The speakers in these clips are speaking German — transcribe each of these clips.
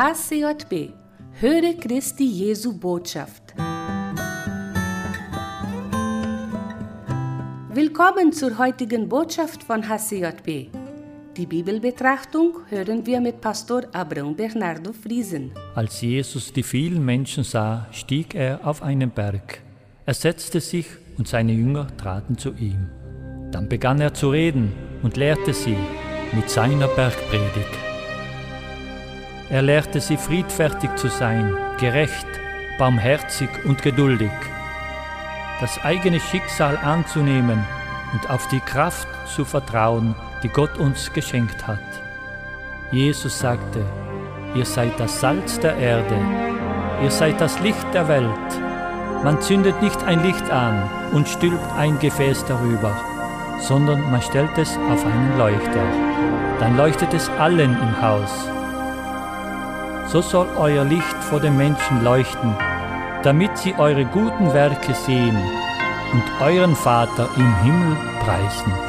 HCJB Höre Christi Jesu Botschaft. Willkommen zur heutigen Botschaft von HCJB. Die Bibelbetrachtung hören wir mit Pastor Abraham Bernardo Friesen. Als Jesus die vielen Menschen sah, stieg er auf einen Berg. Er setzte sich und seine Jünger traten zu ihm. Dann begann er zu reden und lehrte sie mit seiner Bergpredigt. Er lehrte sie friedfertig zu sein, gerecht, barmherzig und geduldig, das eigene Schicksal anzunehmen und auf die Kraft zu vertrauen, die Gott uns geschenkt hat. Jesus sagte, ihr seid das Salz der Erde, ihr seid das Licht der Welt. Man zündet nicht ein Licht an und stülpt ein Gefäß darüber, sondern man stellt es auf einen Leuchter. Dann leuchtet es allen im Haus. So soll euer Licht vor den Menschen leuchten, damit sie eure guten Werke sehen und euren Vater im Himmel preisen.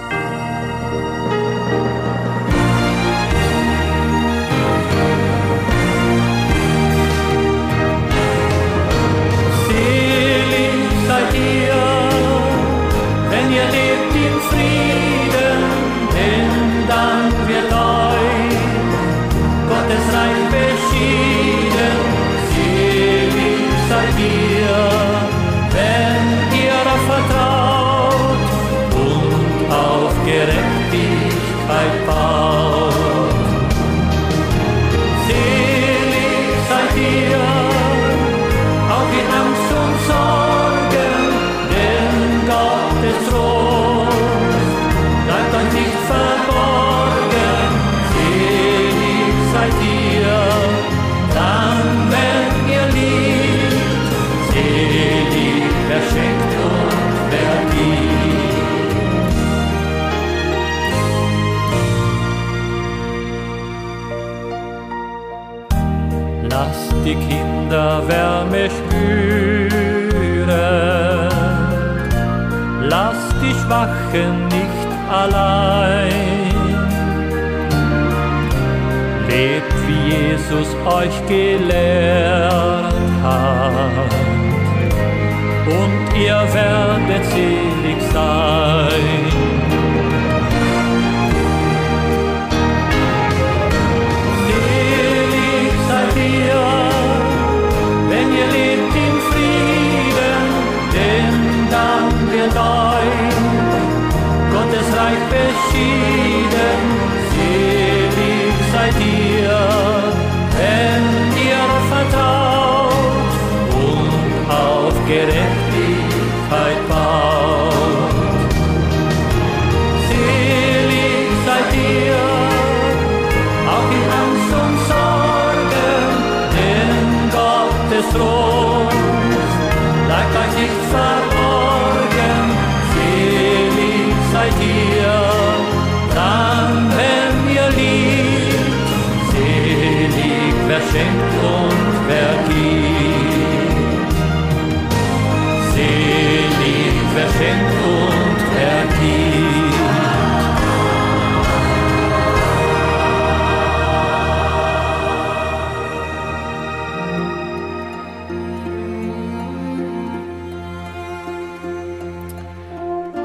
Die Kinder Wärme spüren. Lasst die Schwachen nicht allein. Lebt wie Jesus euch gelehrt hat. Und ihr werdet selig sein.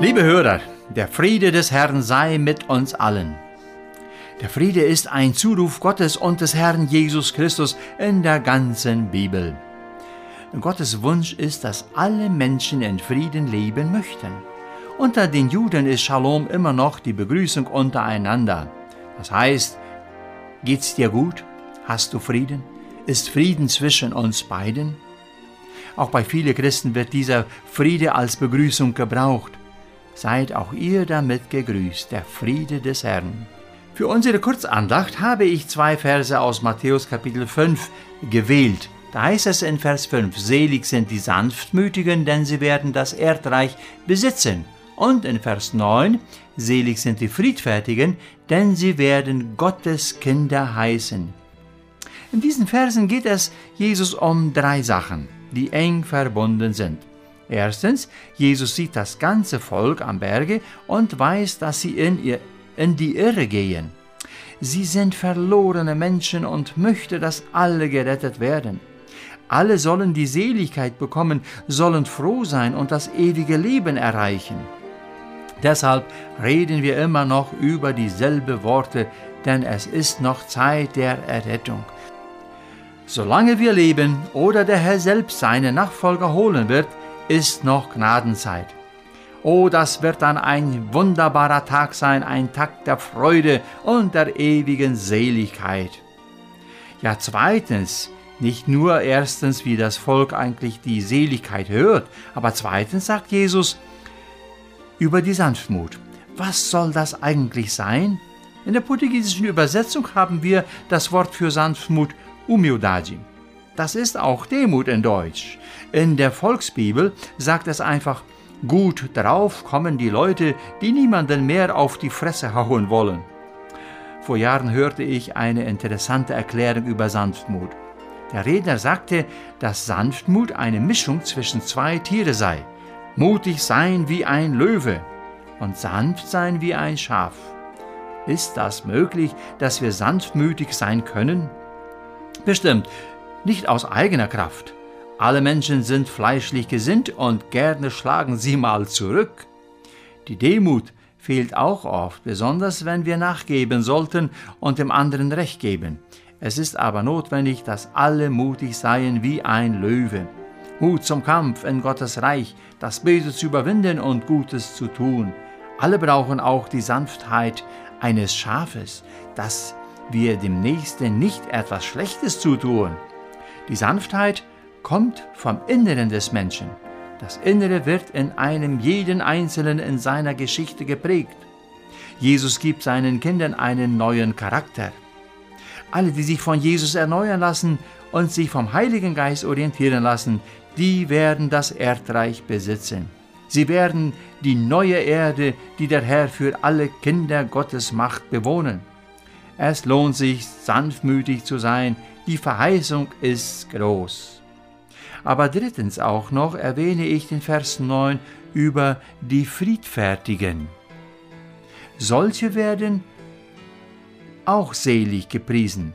Liebe Hörer, der Friede des Herrn sei mit uns allen. Der Friede ist ein Zuruf Gottes und des Herrn Jesus Christus in der ganzen Bibel. Gottes Wunsch ist, dass alle Menschen in Frieden leben möchten. Unter den Juden ist Shalom immer noch die Begrüßung untereinander. Das heißt, geht's dir gut? Hast du Frieden? Ist Frieden zwischen uns beiden? Auch bei vielen Christen wird dieser Friede als Begrüßung gebraucht. Seid auch ihr damit gegrüßt, der Friede des Herrn. Für unsere Kurzandacht habe ich zwei Verse aus Matthäus Kapitel 5 gewählt. Da heißt es in Vers 5, Selig sind die Sanftmütigen, denn sie werden das Erdreich besitzen. Und in Vers 9, Selig sind die Friedfertigen, denn sie werden Gottes Kinder heißen. In diesen Versen geht es Jesus um drei Sachen, die eng verbunden sind. Erstens, Jesus sieht das ganze Volk am Berge und weiß, dass sie in, ihr, in die Irre gehen. Sie sind verlorene Menschen und möchte, dass alle gerettet werden. Alle sollen die Seligkeit bekommen, sollen froh sein und das ewige Leben erreichen. Deshalb reden wir immer noch über dieselbe Worte, denn es ist noch Zeit der Errettung. Solange wir leben oder der Herr selbst seine Nachfolger holen wird, ist noch Gnadenzeit. Oh, das wird dann ein wunderbarer Tag sein, ein Tag der Freude und der ewigen Seligkeit. Ja, zweitens, nicht nur erstens, wie das Volk eigentlich die Seligkeit hört, aber zweitens sagt Jesus über die Sanftmut. Was soll das eigentlich sein? In der portugiesischen Übersetzung haben wir das Wort für Sanftmut humildade. Das ist auch Demut in Deutsch. In der Volksbibel sagt es einfach, gut drauf kommen die Leute, die niemanden mehr auf die Fresse hauen wollen. Vor Jahren hörte ich eine interessante Erklärung über Sanftmut. Der Redner sagte, dass Sanftmut eine Mischung zwischen zwei Tiere sei. Mutig sein wie ein Löwe und sanft sein wie ein Schaf. Ist das möglich, dass wir sanftmütig sein können? Bestimmt, nicht aus eigener Kraft. Alle Menschen sind fleischlich gesinnt und gerne schlagen sie mal zurück. Die Demut fehlt auch oft, besonders wenn wir nachgeben sollten und dem anderen Recht geben. Es ist aber notwendig, dass alle mutig seien wie ein Löwe. Mut zum Kampf in Gottes Reich, das Böse zu überwinden und Gutes zu tun. Alle brauchen auch die Sanftheit eines Schafes, das wir dem Nächsten nicht etwas Schlechtes zutun. Die Sanftheit kommt vom Inneren des Menschen. Das Innere wird in einem jeden Einzelnen in seiner Geschichte geprägt. Jesus gibt seinen Kindern einen neuen Charakter. Alle, die sich von Jesus erneuern lassen und sich vom Heiligen Geist orientieren lassen, die werden das Erdreich besitzen. Sie werden die neue Erde, die der Herr für alle Kinder Gottes macht, bewohnen. Es lohnt sich, sanftmütig zu sein, die Verheißung ist groß. Aber drittens auch noch erwähne ich den Vers 9 über die Friedfertigen. Solche werden auch selig gepriesen.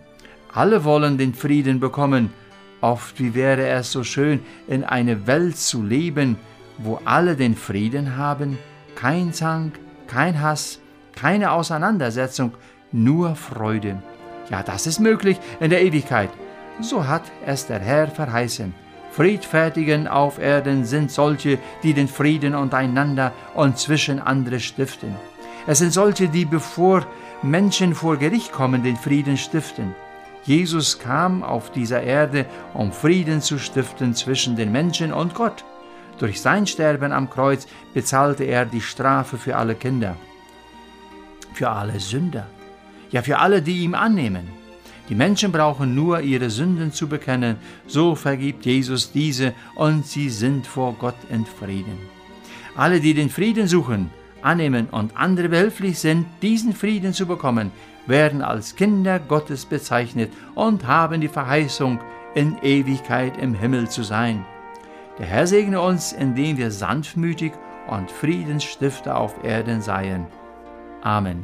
Alle wollen den Frieden bekommen. Oft wie wäre es so schön, in einer Welt zu leben, wo alle den Frieden haben, kein Zank, kein Hass, keine Auseinandersetzung, nur Freude. Ja, das ist möglich in der Ewigkeit. So hat es der Herr verheißen. Friedfertigen auf Erden sind solche, die den Frieden untereinander und zwischen andere stiften. Es sind solche, die bevor Menschen vor Gericht kommen, den Frieden stiften. Jesus kam auf dieser Erde, um Frieden zu stiften zwischen den Menschen und Gott. Durch sein Sterben am Kreuz bezahlte er die Strafe für alle Kinder, für alle Sünder ja für alle, die ihm annehmen. Die Menschen brauchen nur ihre Sünden zu bekennen, so vergibt Jesus diese und sie sind vor Gott in Frieden. Alle, die den Frieden suchen, annehmen und andere behilflich sind, diesen Frieden zu bekommen, werden als Kinder Gottes bezeichnet und haben die Verheißung, in Ewigkeit im Himmel zu sein. Der Herr segne uns, indem wir sanftmütig und Friedensstifter auf Erden seien. Amen.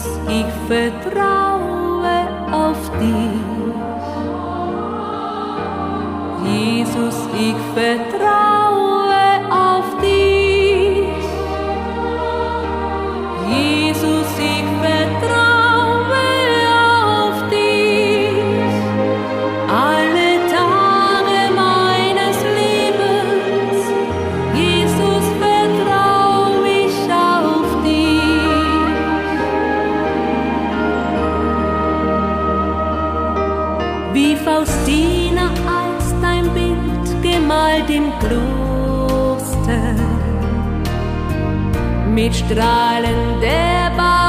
Jesus, ich vertraue auf dich. Jesus, ich vertraue Gemalt im Kloster mit Strahlen der Barmherzigkeit.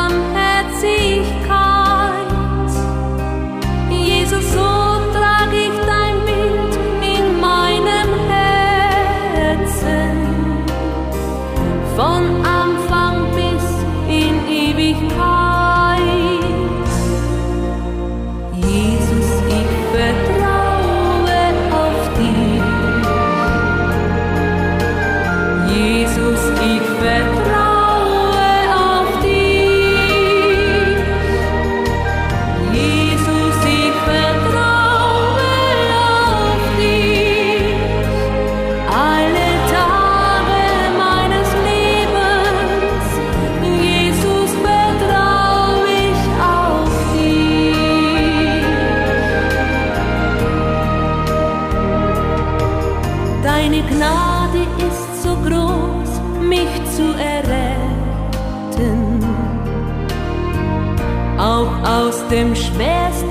Dem